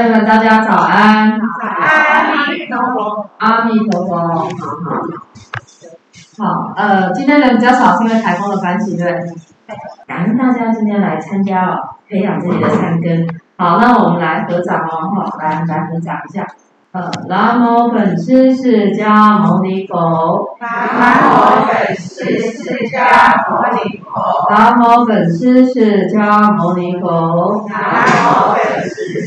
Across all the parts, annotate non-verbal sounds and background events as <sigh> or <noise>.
长辈们，大家早安。早安，阿弥陀佛。阿弥陀佛。好好好，呃，今天人比较少，是因为台风的关系，对。感恩大家今天来参加哦，培养自己的善根。好，那我们来合掌哦，好，来来合掌一下。呃，南无本师释迦牟尼佛。南无本师释迦牟尼佛。南无本师释迦牟尼佛。南无本师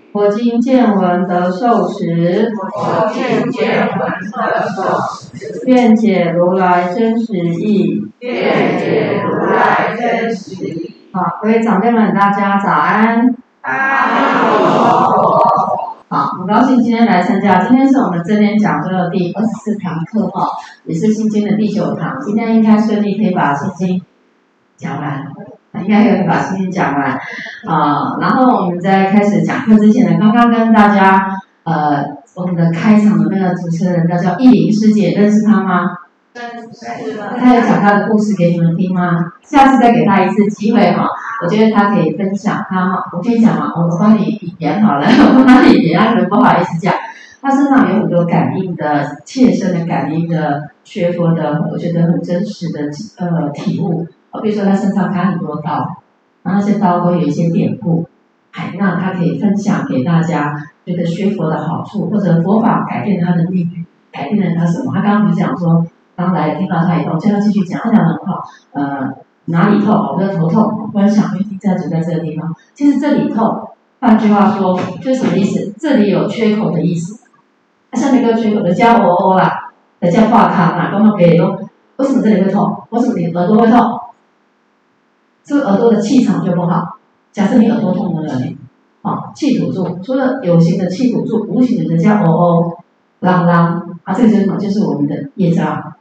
我今见闻得受持，我今见闻得受持。愿解如来真实义，愿解如来真实义。好，各位长辈们，大家早安。好，很高兴今天来参加。今天是我们这边讲座的第二十四堂课哈，也是心经的第九堂。今天应该顺利可以把心经讲完，应该可以把事情讲完啊。然后我们在开始讲课之前呢，刚刚跟大家呃，我们的开场的那个主持人叫叫意林师姐，认识她吗？认识。她有讲她的故事给你们听吗？下次再给她一次机会哈，我觉得她可以分享他。我跟你讲嘛，我帮你演好了，<laughs> 我帮你演，他可能不好意思讲。他身上有很多感应的、切身的感应的、学佛的，我觉得很真实的呃体悟。比如说他身上开很多刀，然后那些刀都有一些典故，哎，那他可以分享给大家，觉得学佛的好处，或者佛法改变他的命运，改变了他什么？他刚刚不是讲说。刚来听到他以后，叫他继续讲，他讲很好。呃，哪里痛？我的头痛。忽然想，原因在就在这个地方。其实这里痛，换句话说，就是什么意思？这里有缺口的意思。它下面一个缺口的加 o o 啦，的叫化卡嘛，刚刚给说，为什么这里会痛？为什么你耳朵会痛？这个耳朵的气场就不好。假设你耳朵痛的人，啊，气堵住，除了有形的气堵住，无形的加 o o，啷啷，啊，这个就是什么？就是我们的业障。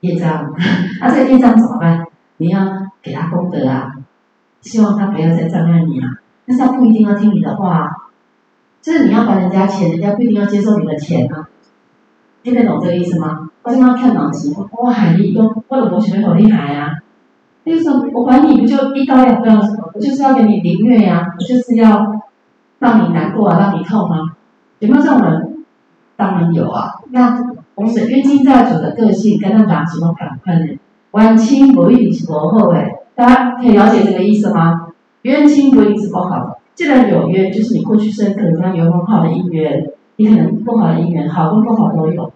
业障，那、<laughs> 啊、这个业障怎么办？你要给他功德啊，希望他不要再障碍你啊。但是他不一定要听你的话，啊就是你要还人家钱，人家不一定要接受你的钱啊。听得懂这个意思吗？我经常看脑筋，我喊你都，我的博学好厉害啊。为什么我管你不就一刀两断什么？我就是要给你凌虐呀，我就是要让你难过啊，让你痛吗？有没有这种人？当然有啊。那。同时，冤亲债主的个性跟他打什么反叛呢？冤亲不一定是不好的，大家可以了解这个意思吗？冤亲不一定是不好，既然有冤，就是你过去生可能跟他有很好的姻缘，你可能不好的姻缘，好跟不好都有，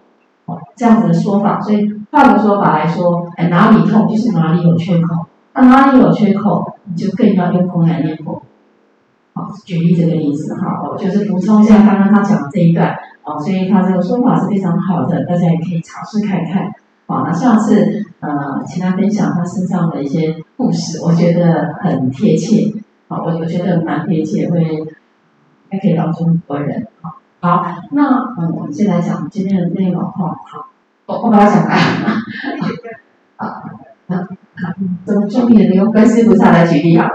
哦，这样子的说法。所以换个说法来说，哎，哪里痛就是哪里有缺口，那哪里有缺口，你就更要用功来念佛。好，举例这个意思哈，我就是补充一下刚刚他讲的这一段。哦，所以他这个说法是非常好的，大家也可以尝试看看。好，那下次呃，请他分享他身上的一些故事，我觉得很贴切。好，我我觉得蛮贴切，会还可以帮助很多人。好，好，那嗯，我们先来讲今天的内容哈。好，我我把它讲完。好，好，这么重要的用观世菩萨来举例啊，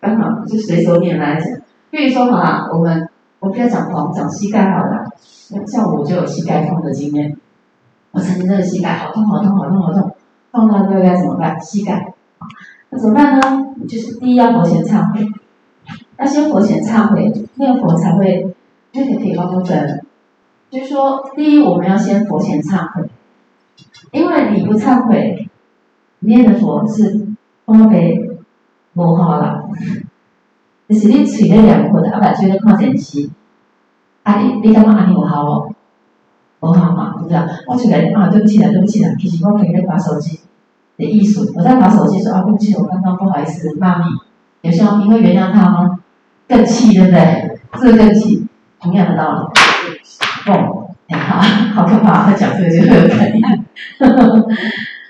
刚好就随手拈来讲。比如说嘛，我们我不要讲黄，讲膝盖好了。像我就有膝盖痛的经验，我曾经真的膝盖好痛好痛好痛好痛，痛到这个该怎么办？膝盖，那怎么办呢？就是第一要佛前忏悔，要先佛前忏悔，念佛才会，这个可以帮助人。就是说，第一我们要先佛前忏悔，因为你不忏悔，念的佛是空白无效啦，就是你嘴咧念佛的，阿爸嘴咧看电视。啊，你你感觉安尼有效无？无效嘛，对不对？我出来啊，对不起啦，对不起啦，其实我可以在滑手机的意思，我在滑手机说啊，对不起，我刚刚不好意思骂你，有时候你会原谅他吗？更气，对不对？这个更气，同样的道理。哦，哎，好，好可怕，他讲这个就会有反应。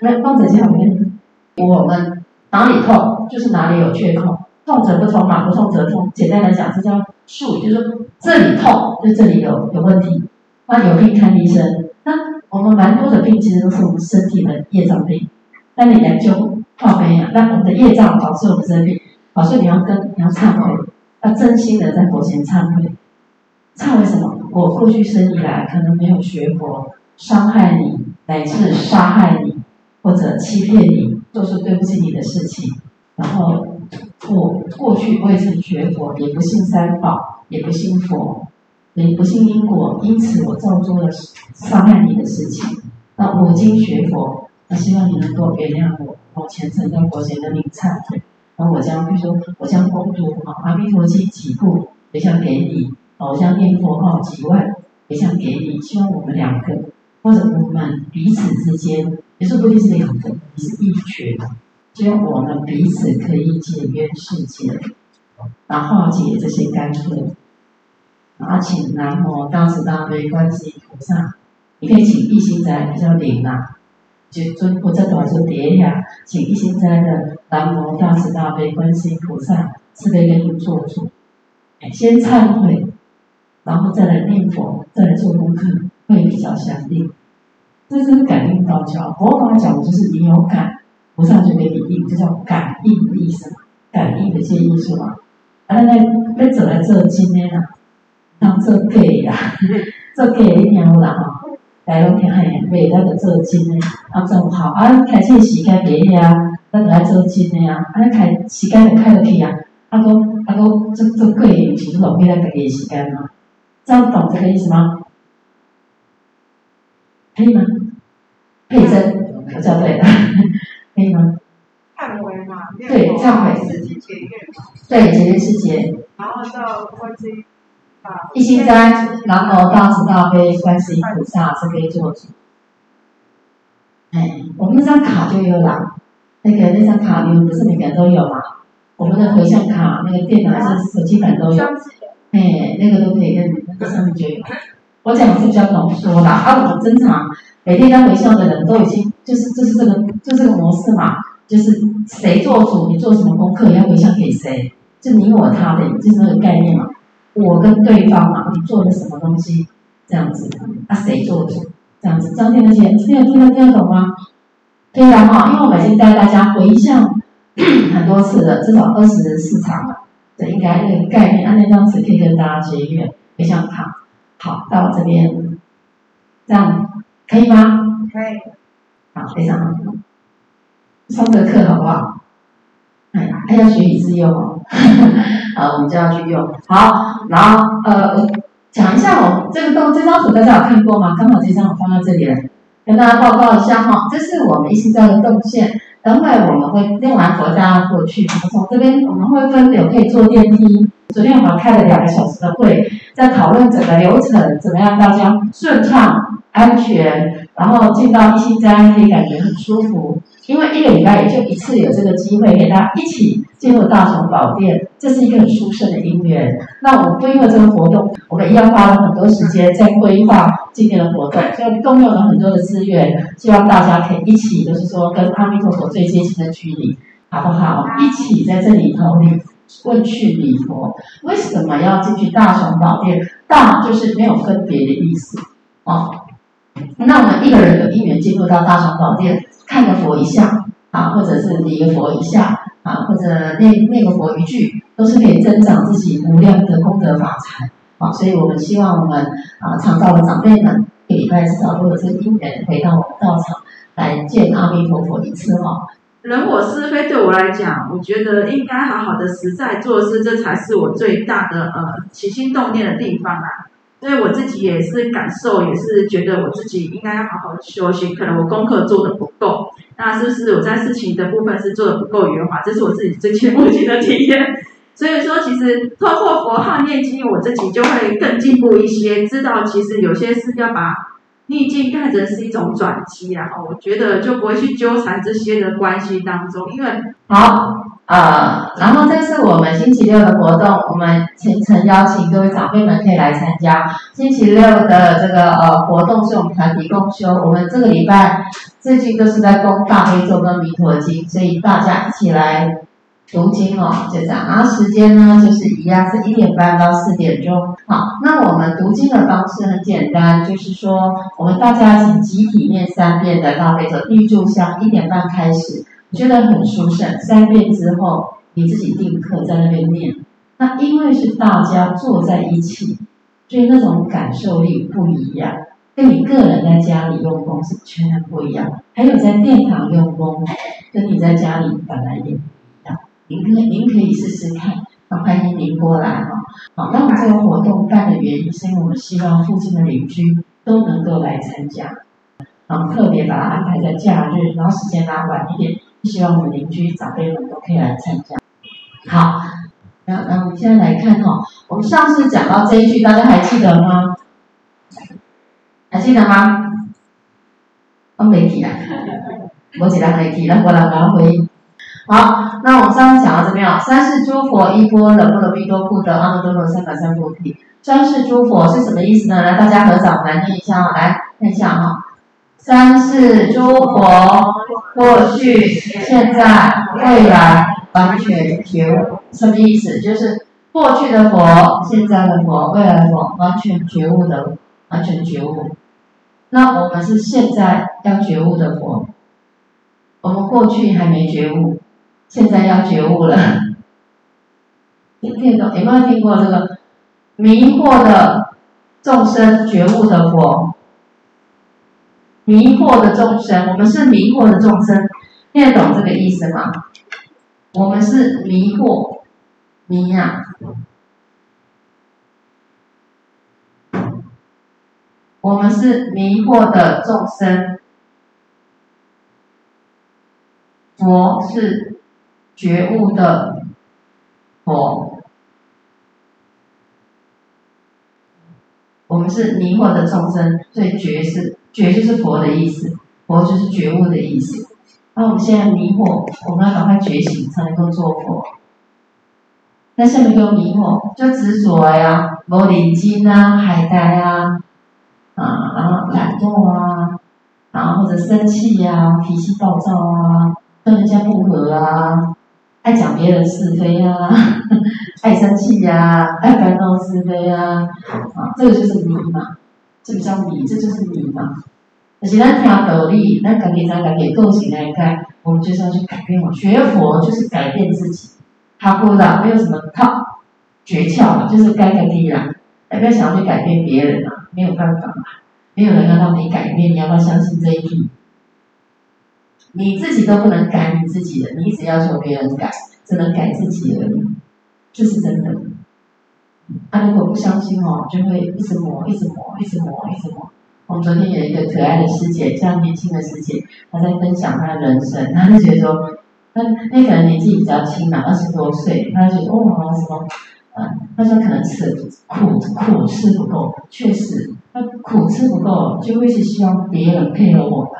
来，放在这边，我们哪里痛，就是哪里有缺口。痛则不痛嘛，不痛则痛。简单来讲，这叫术语，就是说这里痛，就这里有有问题。那有病看医生。那我们蛮多的病其实都是我们身体的业障病。那你研究靠背啊，那我们的业障导致我们生病，好，所以你要跟你要忏悔，要真心的在佛前忏悔。忏悔什么？我过去生以来可能没有学佛，伤害你，乃至杀害你，或者欺骗你，做出对不起你的事情。然后我过去未曾学佛，也不信三宝，也不信佛，也不信因果，因此我造作了伤害你的事情。那我今学佛，那希望你能够原谅我，我虔诚在佛前跟你忏悔。然后我将，比如说我将功读啊，阿弥陀经几部，也想给你。我将念佛号几万，也想给你。希望我们两个，或者我们彼此之间，也是不一定是两个，你是一群。希望我们彼此可以解冤释结，然后解这些干戈，然后，请南无大慈大悲观世音菩萨，你可以请一心斋比较灵啊，就尊或者短说叠下，请一心斋的南无大慈大悲观世音菩萨慈悲给你做主，先忏悔。然后再来念佛，再来做功课，会比较详细。这是感应道教，佛法讲的就是你有感，菩萨就给你应，这叫感应的意思嘛？感应的这些意思嘛？啊，那那走来这今天啊，当这给呀，<laughs> 这给一年了哈，来龙天海也为那个这今天啊正好啊，开始时间给呀，那来这今天呀，啊开时间就开得起啊，啊个啊个这这给其实老给他给时间嘛。这样懂这个意思吗？可以吗？佩珍，我叫对的，<laughs> 可以吗？忏悔嘛，对，忏悔是解结怨。对，解结是结。然后到观世音啊，一心斋，南无大慈大悲观世音菩萨是可以做主。哎，我们那张卡就有了，那个那张卡你们不是每个人都有吗？我们的回向卡，那个电脑还是手机版都有。哎，那个都可以跟那个上面就有。我讲的是比较浓缩的，啊我们正常每天在回向的人都已经就是就是这个就是这个模式嘛，就是谁做主，你做什么功课要回向给谁，就你我他的，就是那个概念嘛。我跟对方嘛，你做的什么东西这样子，那、啊、谁做主这样子？这样听得见？听得听得听得懂吗？可以的哈，因为我们已经带大家回向很多次了，至少二十四场了。这应该那个概念，按那张纸可以跟大家结缘，回向卡。好，到这边，这样可以吗？可以。好，非常好。上这个课好不好？哎呀，还要学以致用哦。<laughs> 好，我们就要去用。好，然后呃，讲一下哦这个动这张图大家有看过吗？刚好这张我放到这里来，跟大家报告一下哈。这是我们一心斋的动线。等会我们会念完佛家过去，从这边我们会分流，可以坐电梯。昨天我们开了两个小时的会，在讨论整个流程，怎么样大家顺畅、安全，然后进到一心斋可以感觉很舒服。因为一个礼拜也就一次有这个机会，给大家一起进入大雄宝殿，这是一个很殊胜的因缘。那我们不因为这个活动，我们一样花了很多时间在规划今年的活动，所以动用了很多的资源，希望大家可以一起，就是说跟阿弥陀佛最接近的距离，好不好？一起在这里头礼问去礼佛。为什么要进去大雄宝殿？大就是没有分别的意思哦。那我们一个人有因缘进入到大雄宝殿。看个佛一下啊，或者是礼个佛一下啊，或者念念个佛一句，都是可以增长自己无量的功德法财啊。所以我们希望我们啊，常道的长辈们，一礼拜至少都有这个因缘回到我们道场来见阿弥陀佛一次哦。人我是非对我来讲，我觉得应该好好的实在做事，这才是我最大的呃起心动念的地方啊。所以我自己也是感受，也是觉得我自己应该要好好的修行。可能我功课做的不够，那是不是我在事情的部分是做的不够圆滑？这是我自己最近目前的体验。所以说，其实透过佛号念经，我自己就会更进步一些，知道其实有些事要把逆境看成是一种转机啊。我觉得就不会去纠缠这些的关系当中，因为好。呃，然后这是我们星期六的活动，我们虔诚邀请各位长辈们可以来参加。星期六的这个呃活动是我们团体共修，我们这个礼拜最近都是在攻大悲咒跟弥陀经，所以大家一起来读经哦，就这样。然后时间呢就是一样，是一点半到四点钟。好，那我们读经的方式很简单，就是说我们大家请集体念三遍的大悲咒，预祝向一点半开始。觉得很殊胜。三遍之后，你自己定课在那边念。那因为是大家坐在一起，所以那种感受力不一样，跟你个人在家里用功是全然不一样。还有在殿堂用功，跟你在家里本来也不一样。您可您可以试试看。好，欢迎您过来哈。好，那我们这个活动办的原因，是因为我们希望附近的邻居都能够来参加。然后特别把它安排在假日，然后时间拉晚一点，希望我们邻居长辈们都可以来参加。好。然后，然后我们现在来看哈，我们上次讲到这一句，大家还记得吗？还记得吗？我没记啊，我记得没记，那我来来回。好，那我们上次讲到这边啊，三世诸佛依般若波罗蜜多故得阿耨多罗三藐三菩提。三世诸佛是什么意思呢？来，大家合掌来念一下啊，来看一下哈。三世诸佛，过去、现在、未来。完全觉悟什么意思？就是过去的佛、现在的佛、未来的佛，完全觉悟的，完全觉悟。那我们是现在要觉悟的佛，我们过去还没觉悟，现在要觉悟了。听听懂？有没有听过这个迷惑的众生觉悟的佛？迷惑的众生，我们是迷惑的众生，听得懂这个意思吗？我们是迷惑，迷呀、啊！我们是迷惑的众生，佛是觉悟的佛。我们是迷惑的众生，所以觉是觉就是佛的意思，佛就是觉悟的意思。那、我们现在迷惑，我们要赶快觉醒才能够做佛。那下面又迷惑，就执着呀，无礼敬啊，懈怠啊，啊，然后懒惰啊，然后或者生气呀、脾气暴躁啊，跟人家不和啊，爱讲别人是非啊，<laughs> 爱生气呀、啊，爱烦恼是非啊，啊，这个就是迷嘛，这个叫迷，这就是迷嘛。而且咱听道理，咱家己在家己个性来看，我们就是要去改变。学佛就是改变自己，他不的没有什么套诀窍嘛，就是改改自己啦。不要想要去改变别人啊，没有办法嘛，没有人要让你改变，你要不要相信这一句？你自己都不能改你自己的，你一直要求别人改，只能改自己而已，这是真的。啊，如果不相信哦，就会一直磨，一直磨，一直磨，一直磨。我们昨天有一个可爱的师姐，这样年轻的师姐，她在分享她的人生，她就觉得说，她那个人年纪比较轻嘛，二十多岁，她就觉得哦，什么，嗯，她说可能吃苦苦吃不够，确实，那苦吃不够，就会是希望别人配合我们。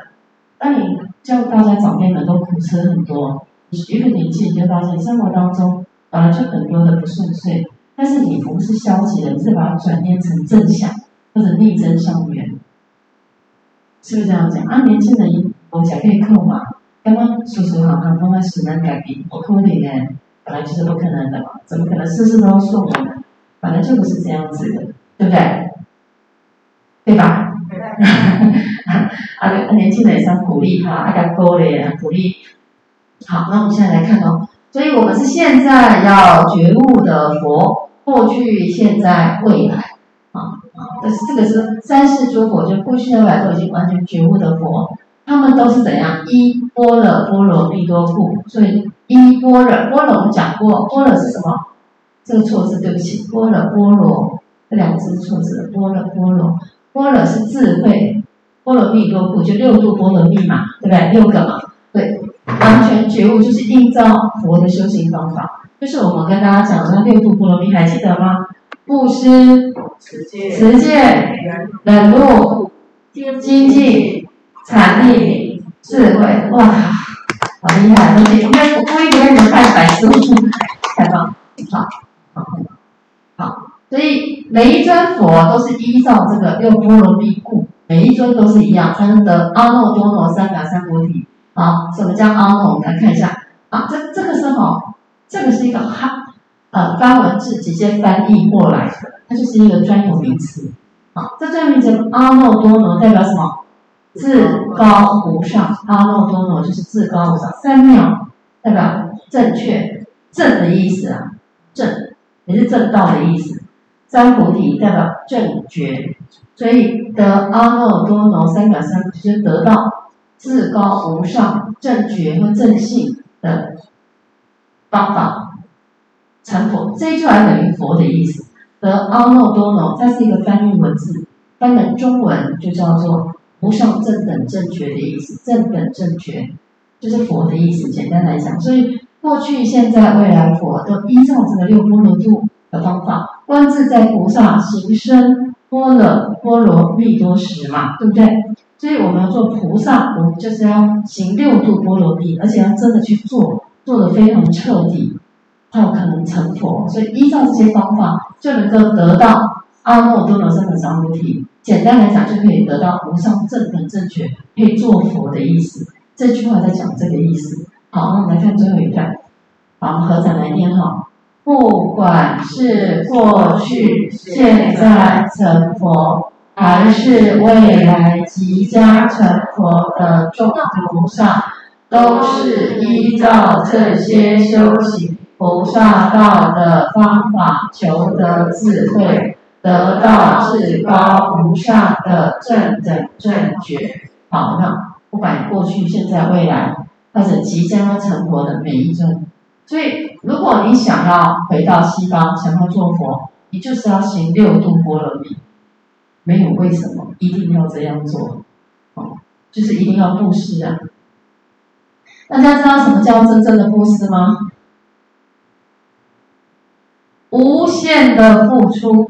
当你叫大家长辈们都苦吃很多，一个年纪你就发现生活当中本来就很多的不顺遂，但是你不是消极的，你是把它转变成正向或者逆增上缘。是不是这样讲啊？年轻人我讲可以扣嘛？刚刚说实话，刚刚使然改变，我扣你呢，本来就是不可能的嘛，怎么可能事事都顺呢？本来就不是这样子的，对不对？对吧？<laughs> 对啊，年轻人也想鼓励他，啊，给鼓励，鼓励。好，那我们现在来看哦，所以我们是现在要觉悟的佛，过去、现在、未来。啊这是这个是三世诸佛，就过去的未来都已经完全觉悟的佛，他们都是怎样？依般若波罗蜜多故，所以依般若波罗我们讲过，般若是什么？这个错字对不起，般若波罗这两字错字，般若波罗，般若是智慧，波罗蜜多故就六度波罗蜜嘛，对不对？六个嘛，对，完全觉悟就是依照佛的修行方法，就是我们跟大家讲的那六度波罗蜜，还记得吗？布施、持戒、忍辱、精进、禅定、智慧，哇，好厉害！东西应该故意给你们看白书，太棒，好，好，好。所以每一尊佛都是依照这个六波罗蜜故，每一尊都是一样，才能得阿耨多罗三藐三菩提。啊，什么叫阿耨？我们来看一下。啊，这这个是什么？这个是一个哈。呃，梵文字直接翻译过来的，它就是一个专有名词。好，这专有名词阿耨多罗代表什么？至高无上，阿耨多罗就是至高无上，三藐代表正确正的意思啊，正也是正道的意思。三菩提代表正觉，所以得阿耨多罗三藐三菩提就是得到至高无上正觉和正信的方法，成佛。这一句话等于佛的意思。得阿耨多罗，它是一个翻译文字，翻成中文就叫做无上正等正觉的意思。正等正觉就是佛的意思。简单来讲，所以过去、现在、未来，佛都依照这个六波罗度的方法，观自在菩萨行深波若波罗蜜多时嘛，对不对？所以我们要做菩萨，我们就是要行六度波罗蜜，而且要真的去做，做得非常彻底，才有可能成佛。所以依照这些方法，就能够得到阿耨多罗三藐三菩提。简单来讲，就可以得到无上正等正觉，可以做佛的意思。这句话在讲这个意思。好，那我们来看最后一段，好，合掌来念哈。不管是过去、现在成佛，还是未来即将成佛的众菩萨，都是依照这些修行菩萨道的方法，求得智慧，得到至高无上的正等正觉。好，那不管过去、现在、未来，或者即将成佛的每一尊。所以，如果你想要回到西方，想要做佛，你就是要行六度波罗蜜，没有为什么一定要这样做，哦，就是一定要布施啊！大家知道什么叫真正的布施吗？无限的付出，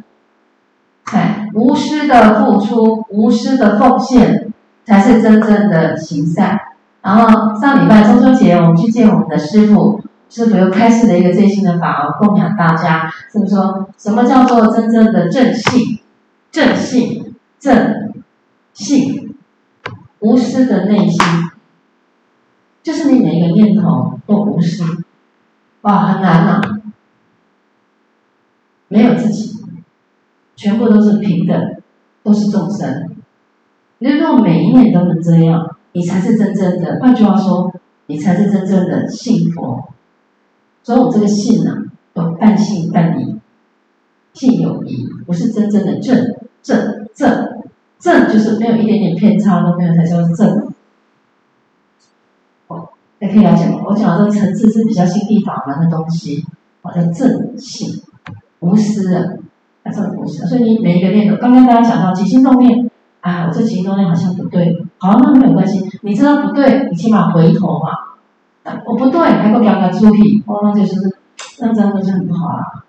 哎，无私的付出，无私的奉献，才是真正的行善。然后上礼拜中秋节，我们去见我们的师父。师父又开始了一个最新的法，供养大家。是不是说什么叫做真正的正信？正信，正信，无私的内心，就是你每一个念头都无私。哇，很难啊！没有自己，全部都是平等，都是众生。如果每一念都能这样，你才是真正的。换句话说，你才是真正的信佛。所以我这个信呢、啊，有半信半疑，信有疑，不是真正的正正正正，就是没有一点点偏差都没有才叫正。哦，还可以了解吗，我讲的这个层次是比较心地法门的东西，我叫正信，无私啊，啊，这个无私。所以你每一个念头，刚刚大家讲到起心动念，啊，我这起心动念好像不对，好，那没有关系，你知道不对，你起码回头嘛。我不对，还够两个出题，哦，那就是那这样子就很不好了。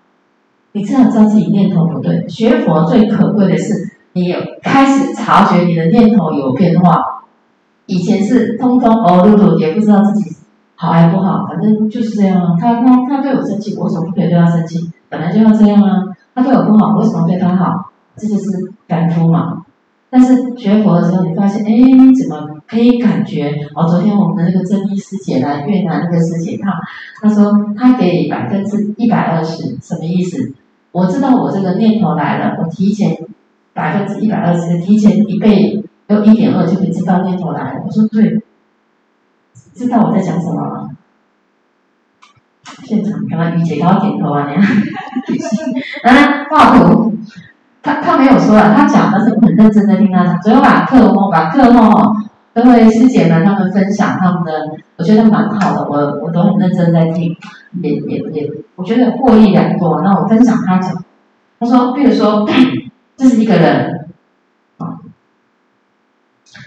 你至少知道自己念头不对。学佛最可贵的是，你有开始察觉你的念头有变化。以前是通通哦碌碌，也不知道自己好还不好，反正就是这样啊。他他他对我生气，我为什么不可以对他生气？本来就要这样啊。他对我不好，我为什么对他好？这就是凡夫嘛。但是学佛的时候，你发现，哎，你怎么可以感觉？哦，昨天我们的那个真一师姐来越南那个师姐，她她说她给百分之一百二十，什么意思？我知道我这个念头来了，我提前百分之一百二十，提前一倍，有一点二就可以知道念头来了。我说对，知道我在讲什么吗？现场刚刚于姐给我点头啊，你看，来 <laughs> 画图。他他没有说啊，他讲的是很认真的听他讲，所以我把课后把课后哈，各位师姐们他们分享他们的，我觉得蛮好的，我我都很认真在听，也也也，我觉得获益良多。那我分享他讲，他说，比如说，<clears throat> 这是一个人，啊，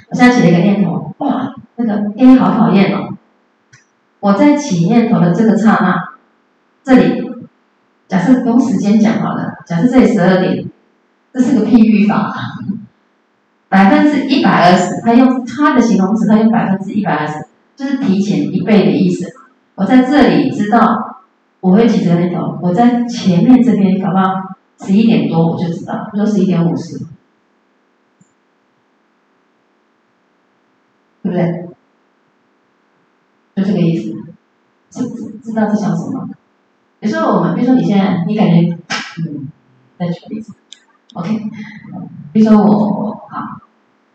我现在起了一个念头，哇，那个 A 好讨厌哦，我在起念头的这个刹那，这里，假设用时间讲好了，假设这里十二点。这是个譬喻法，百分之一百二十，他用他的形容词，他用百分之一百二十，就是提前一倍的意思。我在这里知道我会起这个念头，我在前面这边搞不好十一点多我就知道，比如说十一点五十，对不对？就这个意思，知知道在想什么？有时候我们，比如说你现在，你感觉，嗯，再举个例子。OK，比如说我啊，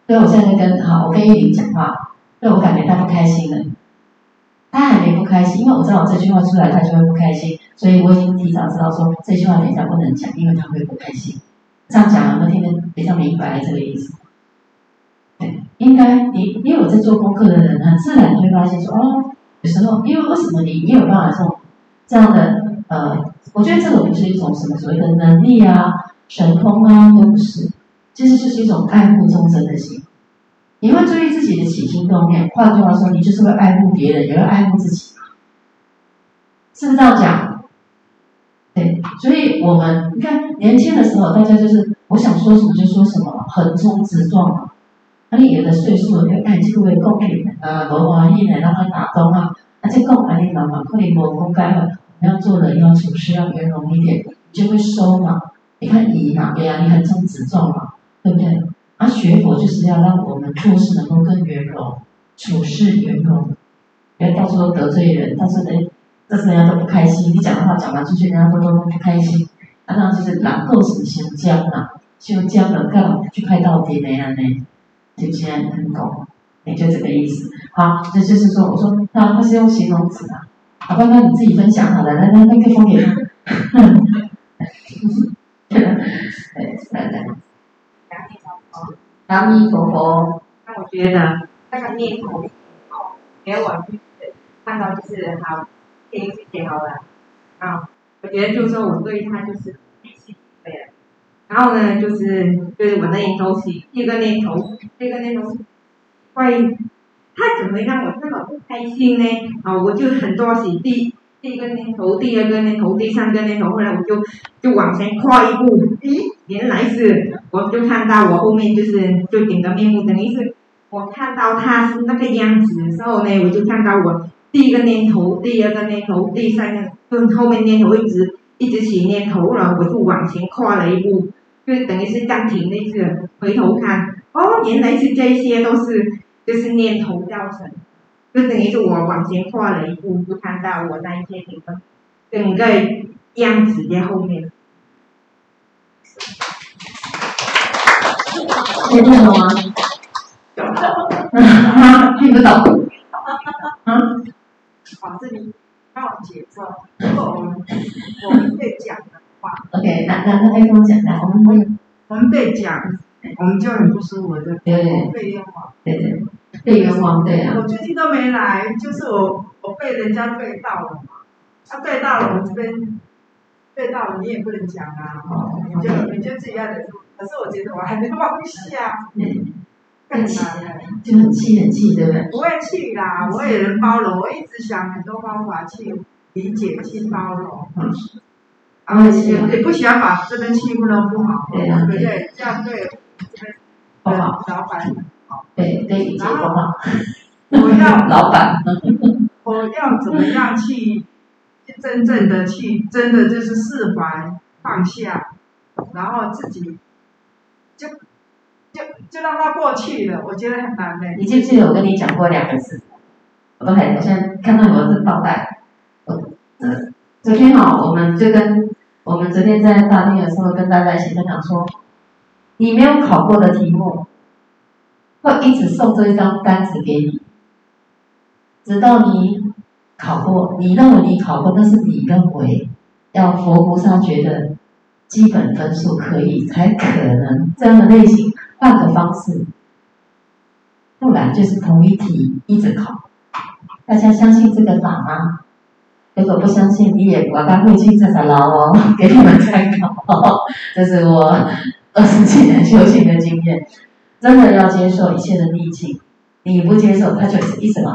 所以我现在跟好，我跟玉玲讲话，对我感觉他不开心了。他还没不开心，因为我知道我这句话出来，他就会不开心，所以我已经提早知道说这句话等一下不能讲，因为他会不开心。这样讲有没有听得比较明白这个意思？对，应该你因为我在做功课的人，很自然就会发现说哦，有时候因为为什么你你有办法说这样的呃，我觉得这个不是一种什么所谓的能力啊、神通啊，都不是，其实就是一种爱护众生的心。你会注意自己的起心动念，换句话说，你就是会爱护别人，也会爱护自己，是不是这样讲？对，所以我们你看年轻的时候，大家就是我想说什么就说什么，横冲直撞嘛。那你有的岁数了，哎，这个会讲你呃，无欢喜的，让他打动啊，而且讲安尼嘛嘛，可能无公开了，你要做人要处事要圆融一点，你就会收嘛。你看你嘛，对呀，你横冲直撞嘛，对不对？啊、学佛就是要让我们做事能够更圆融，处事圆融，不要到处都得罪人，到处人，到处人家都不开心。你讲的话讲完出去，人家都都不开心。啊，那就是狼够死先僵了，就僵了，干嘛去拍到底那样呢？就这样很懂，也就这个意思。好，这就是说，我说那他是用形容词啊。好，刚刚你自己分享好了，来来，那个风点。对，来来。阿弥陀佛。那我觉得那个念头哦，没有往去看到就是好，天气挺好的啊。我觉得就是说我对他就是内心对了。然后呢，就是就是我那一头是第一个念头，第一个念头是会他怎么让我这么不开心呢？啊，我就很多是第。第一个念头，第二个念头，第三个念头，后来我就就往前跨一步，咦，原来是，我就看到我后面就是就顶个面目，等于是我看到他是那个样子的时候呢，我就看到我第一个念头，第二个念头，第三个，跟后面念头一直一直起念头了，我就往前跨了一步，就等于是暂停那次回头看，哦，原来是这些都是就是念头造成。就等于是我往前跨了一步，就看到我那些整个整个样子在后面。听得懂吗？听不懂。嗯。<laughs> 好，这里让我解释。如果我们我们被讲的话，OK，那那那跟我讲，来，我们会我们被讲，我们就很不舒服的，对对被冤枉，对对。被冤枉，对啊。我最近都没来，就是我我被人家对到了嘛，他、啊、对到了，我这边对到了，你也不能讲啊，哦、你就你就自己要忍住。可是我觉得我还没放下，嗯，更气，就很气很气，对不对？不会气啦，我也能包容，我一直想很多方法去理解、去包容。嗯。然后也也不喜欢把这边气氛弄不好，对啊，对对，这样对这边不好，老板。对对，然后我要 <laughs> 老板，我要怎么样去真正的去，真的就是释怀放下，然后自己就就就让它过去了。我觉得很难的。你记不记得我跟你讲过两个字？我都还，我现在看到我的倒带。我嗯，昨天哈，我们就跟我们昨天在大厅的时候跟大家一起分享说，你没有考过的题目。会一直送这一张单子给你，直到你考过。你认为你考过，但是你认为要佛菩萨觉得基本分数可以，才可能这样的类型换个方式，不然就是同一题一直考。大家相信这个法吗？如果不相信，你也我刚会去查查牢哦，<laughs> 给你们参考。这是我二十几年修行的经验。真的要接受一切的逆境，你不接受，它就是一直来。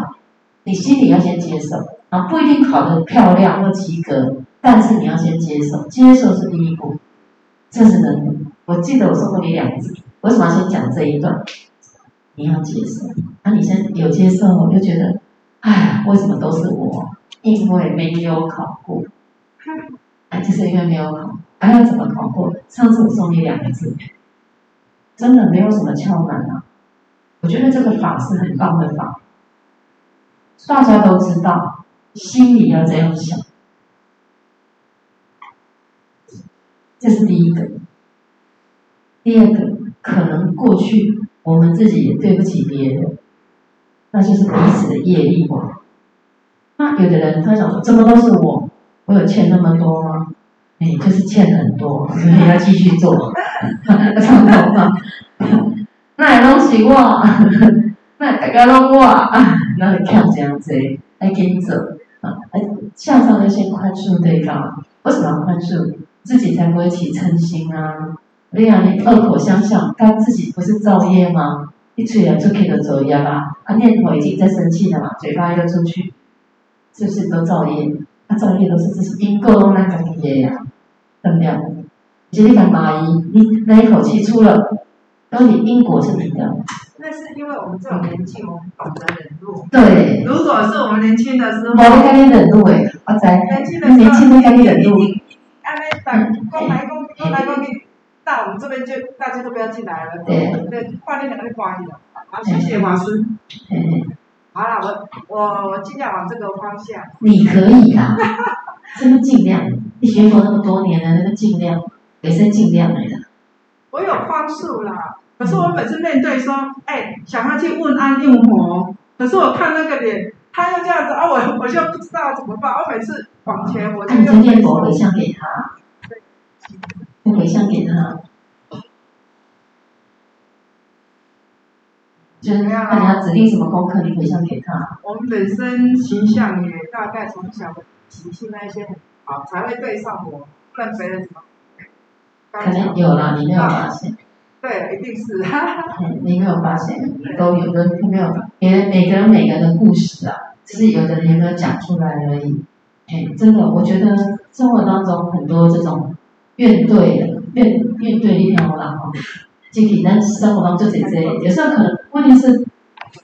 你心里要先接受，啊，不一定考得漂亮或及格，但是你要先接受，接受是第一步，这是能力。我记得我说过你两个字，为什么要先讲这一段？你要接受，那、啊、你先有接受，我就觉得，哎，为什么都是我？因为没有考过，<laughs> 哎，就是因为没有考，还、啊、要怎么考过？上次我送你两个字。真的没有什么窍门啊！我觉得这个法是很棒的法，大家都知道，心里要这样想，这是第一个。第二个，可能过去我们自己也对不起别人，那就是彼此的业力嘛。那有的人他想说，怎么都是我，我有欠那么多吗？你就是欠很多，所以要继续做，长头发，<laughs> 那东西哇，<laughs> 那大家拢我，那你看这样子，来跟你走啊，哎，向上要先宽恕对方，为什么要宽恕？自己才不会起嗔心啊！对呀，你恶口相向，他自己不是造业吗？一吹啊，就可以得走业吧？啊，念头已经在生气了嘛，嘴巴又出去，是不是都造业？他、啊、造业都是自己因果那个业呀，对不对？你你干嘛？你那一口气出了，然后你因果是你的。那是因为我们这种年纪，我们懂得忍辱。对。如果是我们年轻的时候，我该忍辱诶，阿仔。年轻的年轻都该忍辱。安尼等讲来讲，讲来讲去，到我们这边就大家都不要进来了。对。对，换你两个关系了。好，谢谢法师。好了，我我我尽量往这个方向。你可以啦，真的尽量。你学佛那么多年了，那个尽量也是尽量来的。我有宽恕啦，可是我每次面对说，哎，想要去问安用佛，可是我看那个脸，他又这样子啊，我我就不知道怎么办。我每次往前，我就用念佛回向给他，对，回向给他。就是那你要指定什么功课，你回向给他。我们本身形象也大概从小的习性那些很好，才会对上我，不然别人怎么？可能有啦，你没有发现。对，一定是。你没有发现，都有的，没有。别人每个人每个人的故事啊，只是有的人有没有讲出来而已。哎，真的，我觉得生活当中很多这种怨对的怨怨怼一条啦哈。具体但是生活当中就这些，有时候可能不一定是，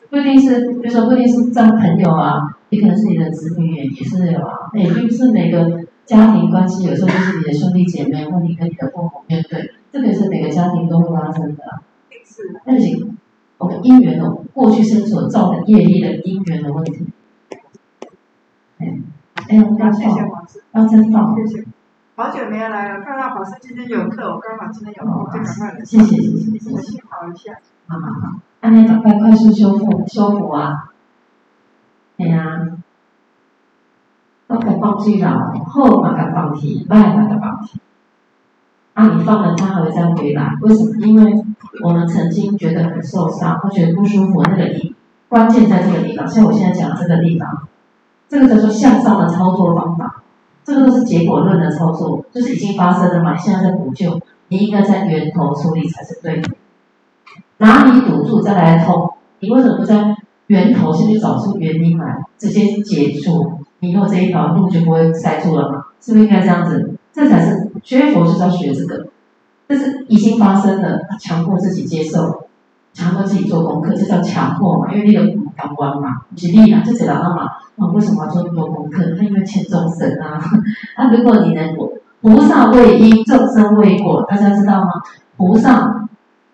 不一定是，比如说不一定是交朋友啊，也可能是你的子女也是有啊，也并不是每个家庭关系，有时候就是你的兄弟姐妹或你跟你的父母面对，这个是每个家庭都会发生的。是。但是我们因缘的，过去生所造的业力的因缘的问题。哎，哎，我们要放，刚真放。谢谢。好久没有来了，看到法师今天有课，我刚好今天有空，就赶快来。谢谢谢谢谢谢。好一下。好好好，那你赶快快速修复修复啊！对呀，都该放水了，好嘛该放弃，坏嘛该放弃。啊，你放了，它还会再回来？为什么？因为我们曾经觉得很受伤，或觉得不舒服，那个地关键在这个地方。像我现在讲这个地方，这个叫做向上的操作方法。这个都是结果论的操作，就是已经发生了嘛，现在在补救，你应该在源头处理才是对的。哪里堵住再来通，你为什么不在源头先去找出原因来，直接解除，你以后这一条路就不会塞住了嘛？是不是应该这样子？这才是学佛就是要学这个，这是已经发生了，强迫自己接受，强迫自己做功课，这叫强迫嘛？因为那个感官嘛，举例啊，就知道了嘛。啊，为什么要做那么多功课？他因为欠众生啊。<laughs> 那如果你能，菩萨为因，众生为果，大家知道吗？菩萨、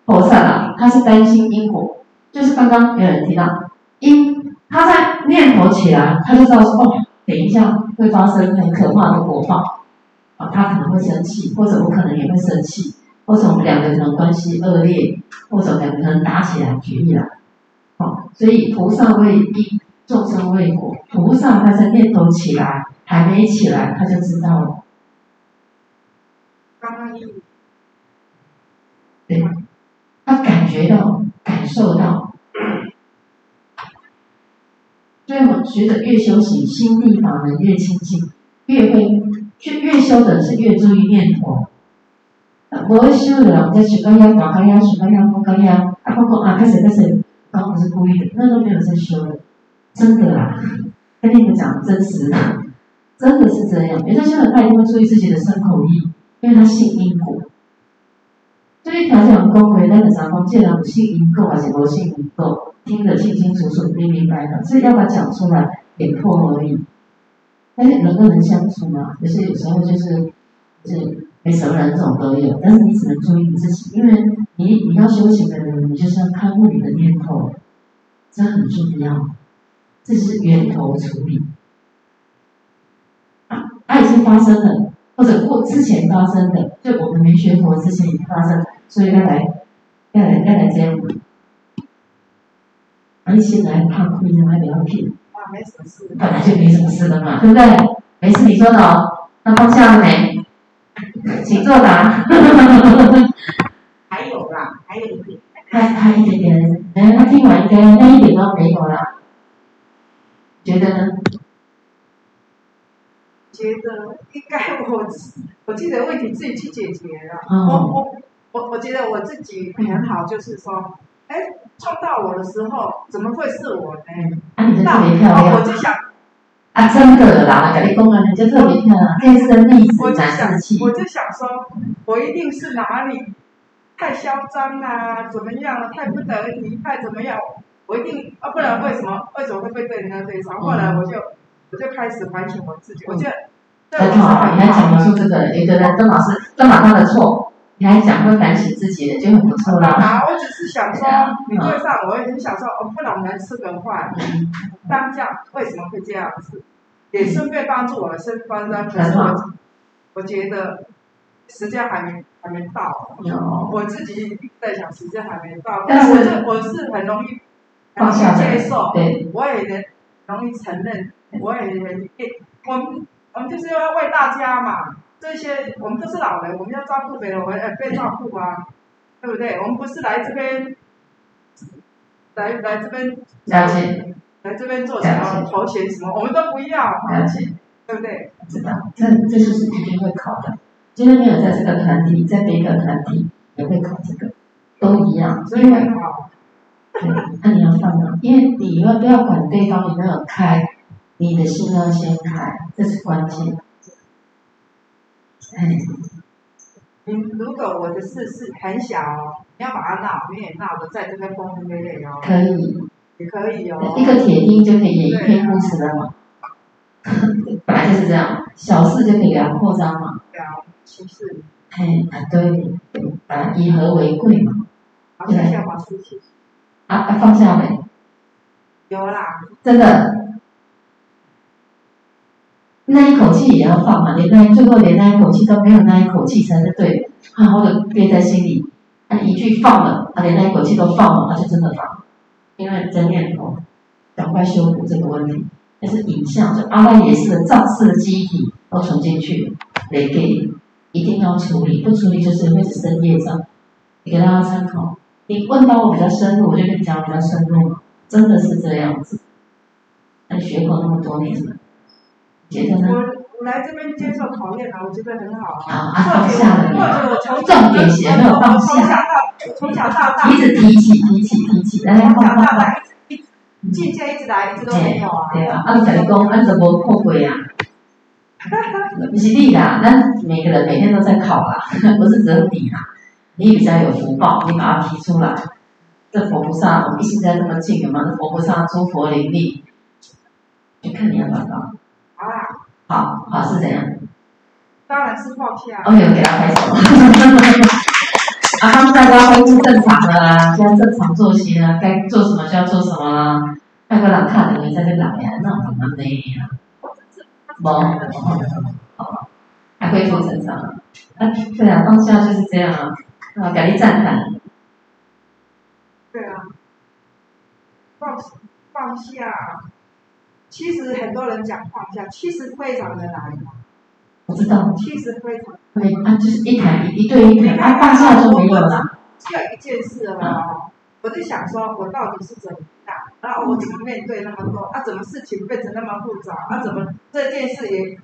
菩萨啊，他是担心因果，就是刚刚有人提到因，他在念头起来，他就知道说哦，等一下会发生很可怕的果报啊，他可能会生气，或者我可能也会生气，或者我们两个人关系恶劣，或者两个人打起来，举例了。好，所以菩萨为因。众生为果，菩萨他在念头起来，还没起来，他就知道了。刚刚对，他感觉到、感受到。所以我觉得越修行，心地法门越清净，越会越越修的是越注意念头。不会修的人在学高压、高压、学高压、高压，啊，包括啊，开始开始，刚不是故意的，那都没有在修的。真的啦，跟你们讲真实的，真的是这样。有些人他一定会注意自己的身口意，因为他信因果。这一条讲公维那个啥公，既然不信因果还是不信因果，听得清清楚楚、明明白白，所以要把讲出来，点破而已。但是人跟人相处嘛，有些有时候就是，就是没什么人种都有，但是你只能注意你自己，因为你你要修行的人，你就是要看护你的念头，这很重要。这是源头处理，啊，它已经发生了，或者过之前发生的，就我们没学佛之前已经发生，所以要来，要来，要来这样，而且来看亏的还比较拼。啊，没什么事。本来就没什么事的嘛，对不对？没事，你说的哦。那放下了没？请作答。还有啦，还有一点。还还一点点，哎，他听完应该那一点都没有了。觉得呢？觉得应该我我记得问题自己去解决了。哦、我我我我觉得我自己很好，就是说，哎，撞到我的时候怎么会是我呢？啊，你就特别漂亮。我就想，啊，真的啦，改立功啊，你就特别漂亮，电视的例子展示器。我就想说，我一定是哪里太嚣张啦，怎么样了？太不得已，太怎么样？我一定啊，不然为什么为什么会被对人家对上？后来我就。我就开始反省我自己，我觉得很好，你还讲得出这个，有的人都老是都把他的错，你还想会反省自己的，就很不错了。啊，我只是想说，你对上，我也很想说，哦，不然我们来吃个饭，当下为什么会这样子？也顺便帮助我的身边的。可是我，我觉得时间还没还没到，我自己在想时间还没到，但是我是我是很容易很容易接受，对，我也能容易承认。我也能，我们我们就是要为大家嘛，这些我们都是老人，我们要照顾别人，我们要被照顾啊，对不对？我们不是来这边，来来这边，了解，来这边做什么头衔什么，我们都不要，了解，对不对？知道，这这就是一定会考的，今天没有在这个团体，在别的团体也会考这个，都一样，所以很好。对，那你要放啊，因为你要不要管对方有没有开。你的心要先开，这是关键。哎，你如果我的事是很小哦，你要把它闹，你也闹的在这边轰轰烈烈哦。可以。也可以哦。一个铁钉就可以演一篇故事了嘛。本 <laughs> 来就是这样，小事就可以给它扩张嘛。对啊，其实。哎啊，对，啊，以和为贵嘛。放下吧，事情。啊啊，放下没？有啦。真的。那一口气也要放嘛，连那最后连那一口气都没有，那一口气才是对的，好好的憋在心里。他一句放了，他连那一口气都放了，他就真的放。因为真念头，赶快修补这个问题。但是影像，就阿赖耶识的造次的记忆体都存进去，得给一定要处理，不处理就是会生业障。你给大家参考。你问到我比较深入，我就跟你讲比较深入，真的是这样子。那你学过那么多年了。我我来这边接受考验了，我觉得很好啊。啊，放下了。或者我从重点写没有放下。从小到从小到大。一直提起提起提起，来来放放放。一直境界一直来，一直都没有啊。对啊，按成功，按怎么后悔啊？<laughs> 不是你啦，那每个人每天都在考啦，<laughs> 不是只有你啦。你比较有福报，你把它提出来。这佛菩萨，我们现在这么近，有吗？这佛菩萨诸佛灵力，就看你要不要。好好是怎样？当然是放下。OK，我给他拍手。<laughs> 啊，他们大家恢复正常的啦，现在正常作息啦，该做什么就要做什么啦。那个人看的，你在这老呀，那很难的呀。不，好，还恢复正常。啊，对啊，放下就是这样啊。啊，给你赞叹。对啊。放放下。其实很多人讲放下，其实非常的难。我知道。其实非常。对啊，就是一谈一对一谈，啊，放下就没有了。只有一件事了，嗯、我就想说，我到底是怎么样？然后我怎么面对那么多？啊，怎么事情变成那么复杂？啊，怎么这件事也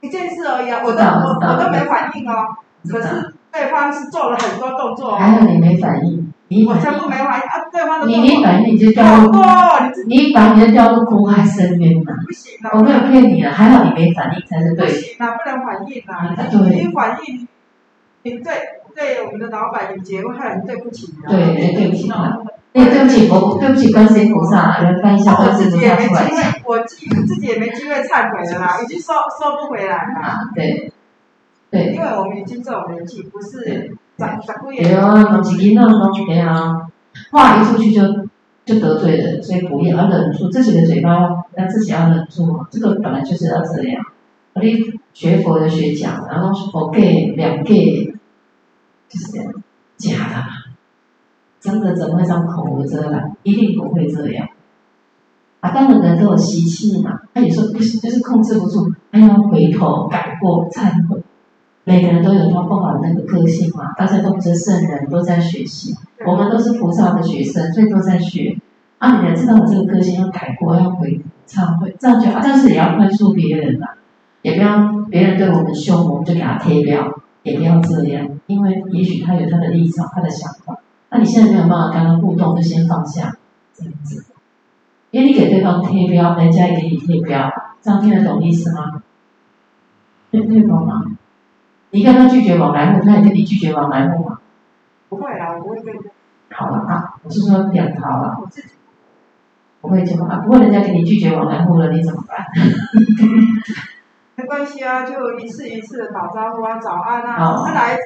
一件事而已啊？我都我我都没反应哦。可是对方是做了很多动作。还有你没反应。我全部没反应啊！对方的动作。你一反应你就掉入，你一反应就掉入苦海深渊了。不行，我没有骗你了，还好你没反应才是对。不行，了不能反应啊！对。你一反应，你对对我们的老板你结婚很对不起啊。对对对不起啊！哎，对不起佛，对不起观世音菩萨，来翻一下观世音菩萨出来。我自己自己也没机会忏悔了啦，已经收收不回来了。啊，对。对。因为我们已经这种年纪，不是。对啊，自己那么对啊，话一出去就就得罪人，所以不要，要忍住自己的嘴巴，要自己要忍住，这个本来就是要这样。你学佛的学讲，然后佛给两给，就是这样假的，真的怎么会张口无遮拦？一定不会这样。啊，当然人都有习气嘛，他有时候不行，就是控制不住，他要回头改过忏悔。每个人都有他不好的那个个性嘛，大家都不是圣人，都在学习。我们都是菩萨的学生，所以都在学。啊，你要知道我这个个性要改过，要回忏悔，这样就好。但是也要宽恕别人嘛，也不要别人对我们凶，我们就给他贴标，也不要这样，因为也许他有他的立场，他的想法。那你现在没有办法跟他互动，就先放下，这样子。因为你给对方贴标，人家也给你贴标，这样听得懂意思吗？听得懂吗？你跟他拒绝往来户，他也跟你拒绝往来户吗？不会啊，我不会跟。好了啊，我是说两好了。我自己不会这么啊，不过人家给你拒绝往来户了，你怎么办？<laughs> 没关系啊，就一次一次的打招呼啊，早安啊，他、哦、来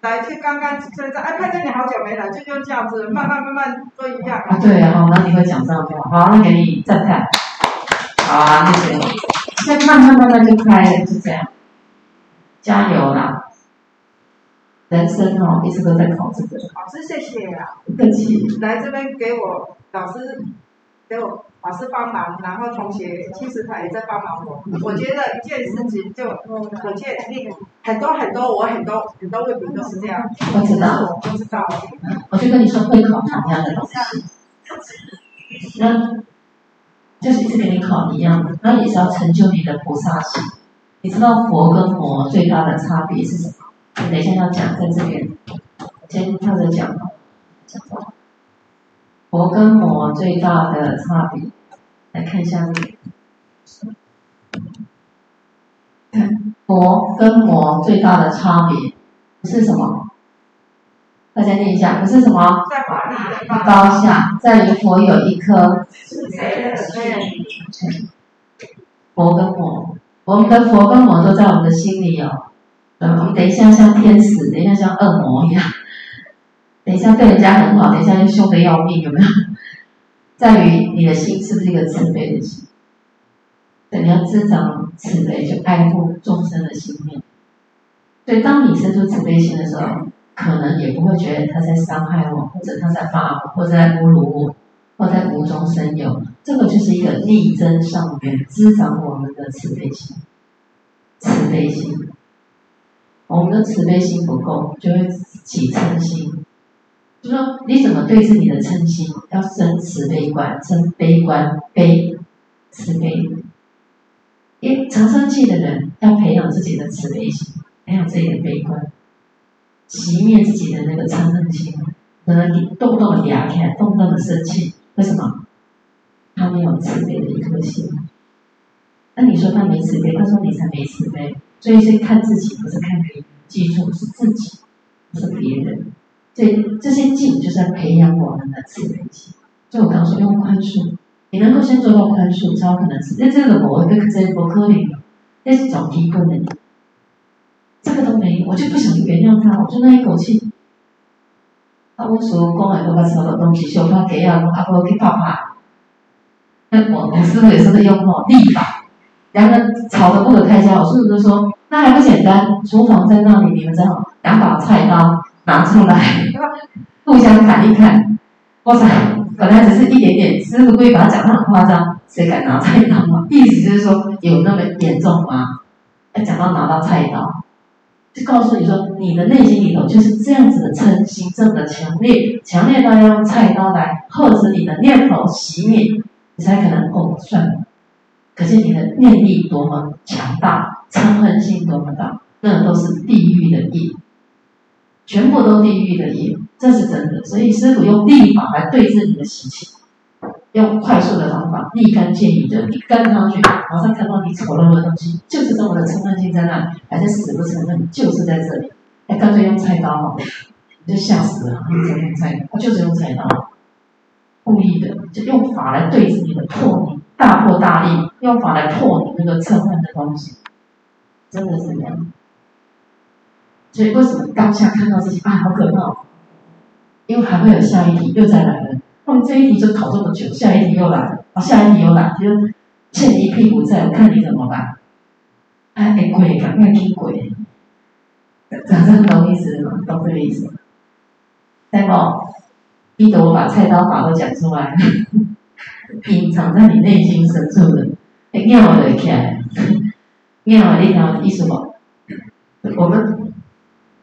来就刚刚现在，哎，看见你好久没来，就用这样子，慢慢慢慢都一样。啊，对啊，那你会讲这样的话，好，那给你赞叹。好啊，那行，现在慢慢慢慢就开了，就这样。加油啦！人生哦，一直都在考这个。老师，谢谢啊。不客气。来这边给我老师，给我老师帮忙，然后同学其实他也在帮忙我。我觉得一件事情就可见那个很多很多，我很多很多问题都是这样。我知道。我知道。我就跟你说会考同样的东西。那，就是一直给你考一样的，那也是要成就你的菩萨心。你知道佛跟魔最大的差别是什么？我等一下要讲，在这边先跳着讲。讲佛跟魔最大的差别，来看一下。看佛跟魔最大的差别是什么？大家念一下，不是什么？在法力的高下，在于佛有一颗。佛跟魔。我们的佛跟魔都在我们的心里哦，嗯，我们等一下像天使，等一下像恶魔一样，<laughs> 等一下对人家很好，等一下又凶得要命，有没有？<laughs> 在于你的心是不是一个慈悲的心？等你要滋长慈悲，就爱护众生的心念。所以当你生出慈悲心的时候，可能也不会觉得他在伤害我，或者他在骂我，或者在侮辱我。或在无中生有，这个就是一个力争上缘，滋长我们的慈悲心。慈悲心，我们的慈悲心不够，就会起嗔心。就说你怎么对治你的嗔心？要生慈悲观，生悲观，悲慈悲。因为常生气的人要培养自己的慈悲心，培养自己的悲观，熄灭自己的那个嗔恨心。可能你动不动的牙开，动不动的生气。为什么？他没有慈悲的一颗心。那你说他没慈悲，他说你才没慈悲。所以是看自己，不是看别人。记住，是自己，不是别人。这这些境就是在培养我们的慈悲心。就我刚说用宽恕，你能够先做到宽恕，才有可能是。那这个我跟这不可能，那是总提供的。这个都没有，我就不想原谅他，我就那一口气。啊，我说讲的都把所有东西修他给啊，阿婆去泡泡。那我我师傅也是在用哦立法，然后呢吵得不可开交。我师傅就说，那还不简单？厨房在那里，你们正好两把菜刀拿出来，<laughs> 互相砍一砍。哇塞，本来只是一点点，师傅故意把它讲得很夸张，谁敢拿菜刀吗？意思就是说有那么严重吗？要讲到拿到菜刀。就告诉你说，你的内心里头就是这样子的嗔心，这么的强烈，强烈到要用菜刀来遏制你的念头，熄灭，你才可能哦算了。可是你的念力多么强大，嗔恨心多么大，那都是地狱的业，全部都地狱的业，这是真的。所以师父用立法来对治你的习气。用快速的方法，立竿见影，就一竿上去，马上看到你丑陋的东西，就是这么的嗔恨心在那，还是死不承认，就是在这里。哎，干脆用菜刀嘛，<laughs> 你就吓死了，你怎么用菜刀？就是用菜刀，故意的，就用法来对治你的破你，大破大立，用法来破你那个嗔恨的东西，真的是这样。所以为什么当下看到这些啊，好可怕？因为还会有下一题又再来了。后面这一题就考这么久，下一题又来了，啊，下一题又来，就欠你一屁股债，我看你怎么办？哎，哎，鬼，赶快听鬼！讲这个懂意思吗？懂这个意思吗？对不？逼得我把菜刀法都讲出来，隐藏在你内心深处的，念我的天，念我一条意思吗？我们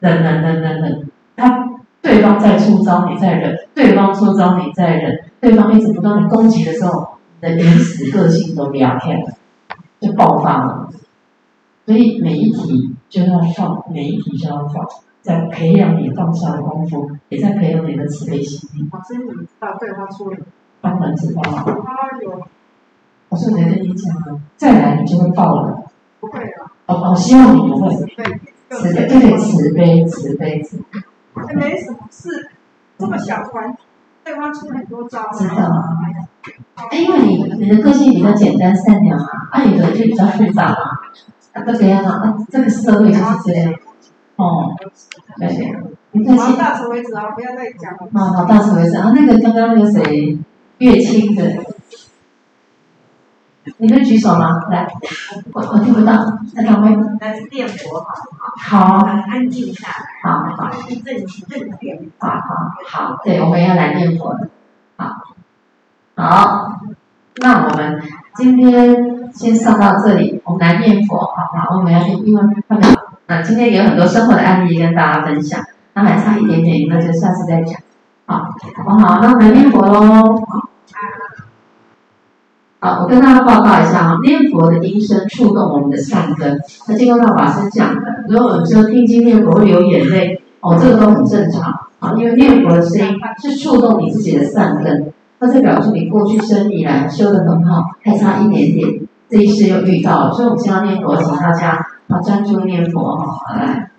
忍忍忍忍忍，他对方在出招，你在忍；对方出招，你在忍；对方一直不断的攻击的时候，你的原始个性都裂开了，就爆发了。所以每一题就要放，每一题就要放。在培养你放下的功夫，也在培养你的慈悲心。老师，你知道对方出了？当然知道了。他有。我说没跟你讲了，再来你就会爆了。不会了。哦哦，希望你不会。慈悲。对对，慈悲，慈悲，慈悲。这没什么事，这么小团体，对方出很多招。知道啊。哎，因为你你的个性比较简单善良啊，啊，有的就比较复杂嘛。啊，都这样啊，啊，这个社会就是这样。哦，对对，你看，好，到此为止啊，不要再讲了。啊，好，到此为止啊。那个刚刚那个谁，月清的，你能举手吗？来，我我听不到，那两位。来是念佛，好好？好，安静下来。好好。认真认真。好好好，对，我们要来念佛的。好，好，那我们今天先上到这里，我们来念佛，好不好？我们要念，因为他们。那今天有很多生活的案例跟大家分享，那还差一点点，那就下次再讲。好，好不好？那我们念佛喽。好，我跟大家报告一下哈，念佛的音声触动我们的善根。那金刚道法师讲的，如果有时候听经念佛会流眼泪，哦，这个都很正常啊，因为念佛的声音是触动你自己的善根，那就表示你过去生以来修得很好，还差一点点，这一世又遇到了，所以我们现在念佛，请大家。好，专注念佛哈，来，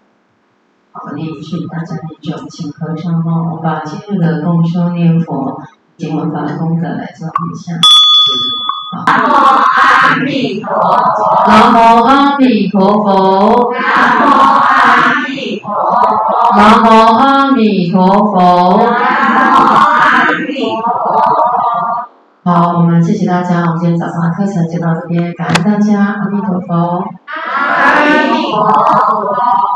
好，念一句，大家念就，请合掌哦，我把今日的共修念佛经文法的功德来做一下。南无阿弥陀佛。南无阿弥陀佛。南无阿弥陀佛。南无阿弥陀佛。好，我们谢谢大家，我们今天早上的课程就到这边，感恩大家，阿弥陀佛。阿弥陀佛。